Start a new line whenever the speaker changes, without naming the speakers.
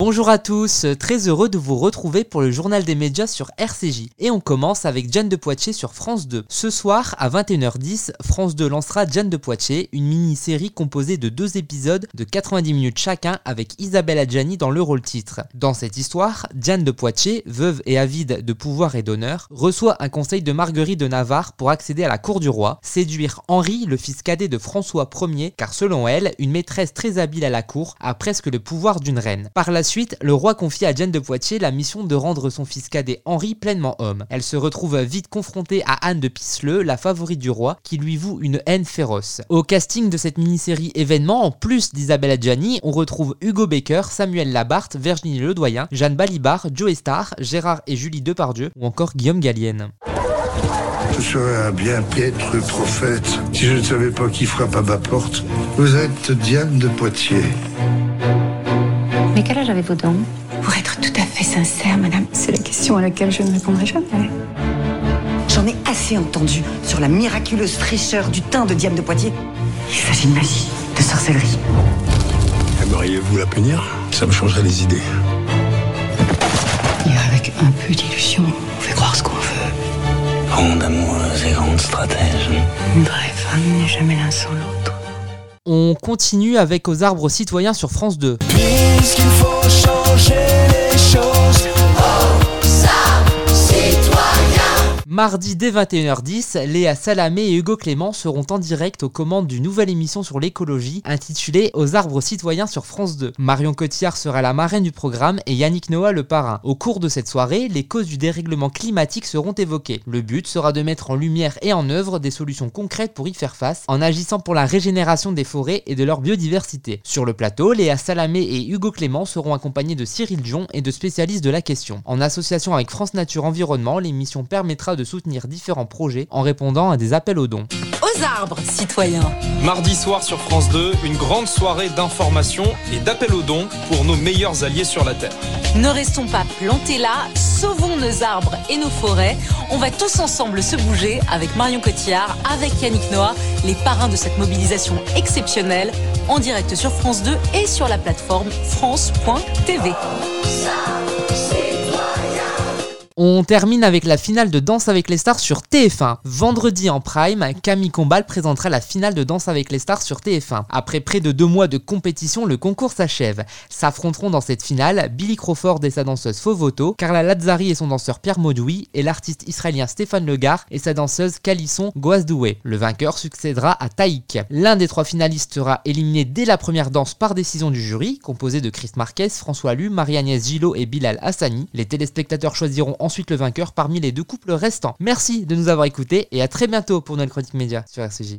Bonjour à tous, très heureux de vous retrouver pour le journal des médias sur RCJ. Et on commence avec Jeanne de Poitiers sur France 2. Ce soir, à 21h10, France 2 lancera Jeanne de Poitiers, une mini-série composée de deux épisodes de 90 minutes chacun avec Isabelle Adjani dans le rôle titre. Dans cette histoire, Jeanne de Poitiers, veuve et avide de pouvoir et d'honneur, reçoit un conseil de Marguerite de Navarre pour accéder à la cour du roi, séduire Henri, le fils cadet de François Ier, car selon elle, une maîtresse très habile à la cour a presque le pouvoir d'une reine. Par la Ensuite, le roi confie à Jeanne de Poitiers la mission de rendre son fils cadet Henri pleinement homme. Elle se retrouve vite confrontée à Anne de Pisseleu, la favorite du roi, qui lui voue une haine féroce. Au casting de cette mini-série événement, en plus d'Isabelle Adjani, on retrouve Hugo Baker, Samuel Labarthe, Virginie Ledoyen, Jeanne Balibar, Joe Star, Gérard et Julie Depardieu ou encore Guillaume Gallienne.
Je serais un bien piètre prophète si je ne savais pas qui frappe à ma porte. Vous êtes Diane de Poitiers.
Mais quel âge avez-vous donc?
Pour être tout à fait sincère, madame, c'est la question à laquelle je ne répondrai jamais.
J'en ai assez entendu sur la miraculeuse fraîcheur du teint de Diane de Poitiers. Il s'agit de magie, de sorcellerie.
Aimeriez-vous la punir? Ça me changerait les idées.
Et avec un peu d'illusion, on fait croire ce qu'on veut.
Grande amoureuse et grande stratège.
Une vraie femme n'est jamais l'un sans l'autre.
On continue avec Aux arbres citoyens sur France 2.
Puisqu'il faut changer les choses.
Mardi dès 21h10, Léa Salamé et Hugo Clément seront en direct aux commandes d'une nouvelle émission sur l'écologie intitulée Aux arbres citoyens sur France 2. Marion Cotillard sera la marraine du programme et Yannick Noah le parrain. Au cours de cette soirée, les causes du dérèglement climatique seront évoquées. Le but sera de mettre en lumière et en œuvre des solutions concrètes pour y faire face en agissant pour la régénération des forêts et de leur biodiversité. Sur le plateau, Léa Salamé et Hugo Clément seront accompagnés de Cyril Dion et de spécialistes de la question. En association avec France Nature Environnement, l'émission permettra de de soutenir différents projets en répondant à des appels aux dons.
Aux arbres, citoyens
Mardi soir sur France 2, une grande soirée d'information et d'appels aux dons pour nos meilleurs alliés sur la Terre.
Ne restons pas plantés là, sauvons nos arbres et nos forêts. On va tous ensemble se bouger avec Marion Cotillard, avec Yannick Noah, les parrains de cette mobilisation exceptionnelle, en direct sur France 2 et sur la plateforme France.tv.
On termine avec la finale de Danse avec les stars sur TF1. Vendredi en prime, Camille Combal présentera la finale de Danse avec les stars sur TF1. Après près de deux mois de compétition, le concours s'achève. S'affronteront dans cette finale Billy Crawford et sa danseuse Fovoto, Carla Lazzari et son danseur Pierre Maudoui, et l'artiste israélien Stéphane Legard et sa danseuse Calisson Goazdoué. Le vainqueur succédera à Taïk. L'un des trois finalistes sera éliminé dès la première danse par décision du jury, composé de Chris Marquez, François Lu, Marie-Agnès Gillot et Bilal Hassani. Les téléspectateurs choisiront ensuite le vainqueur parmi les deux couples restants. Merci de nous avoir écoutés et à très bientôt pour notre chronique média sur RCJ.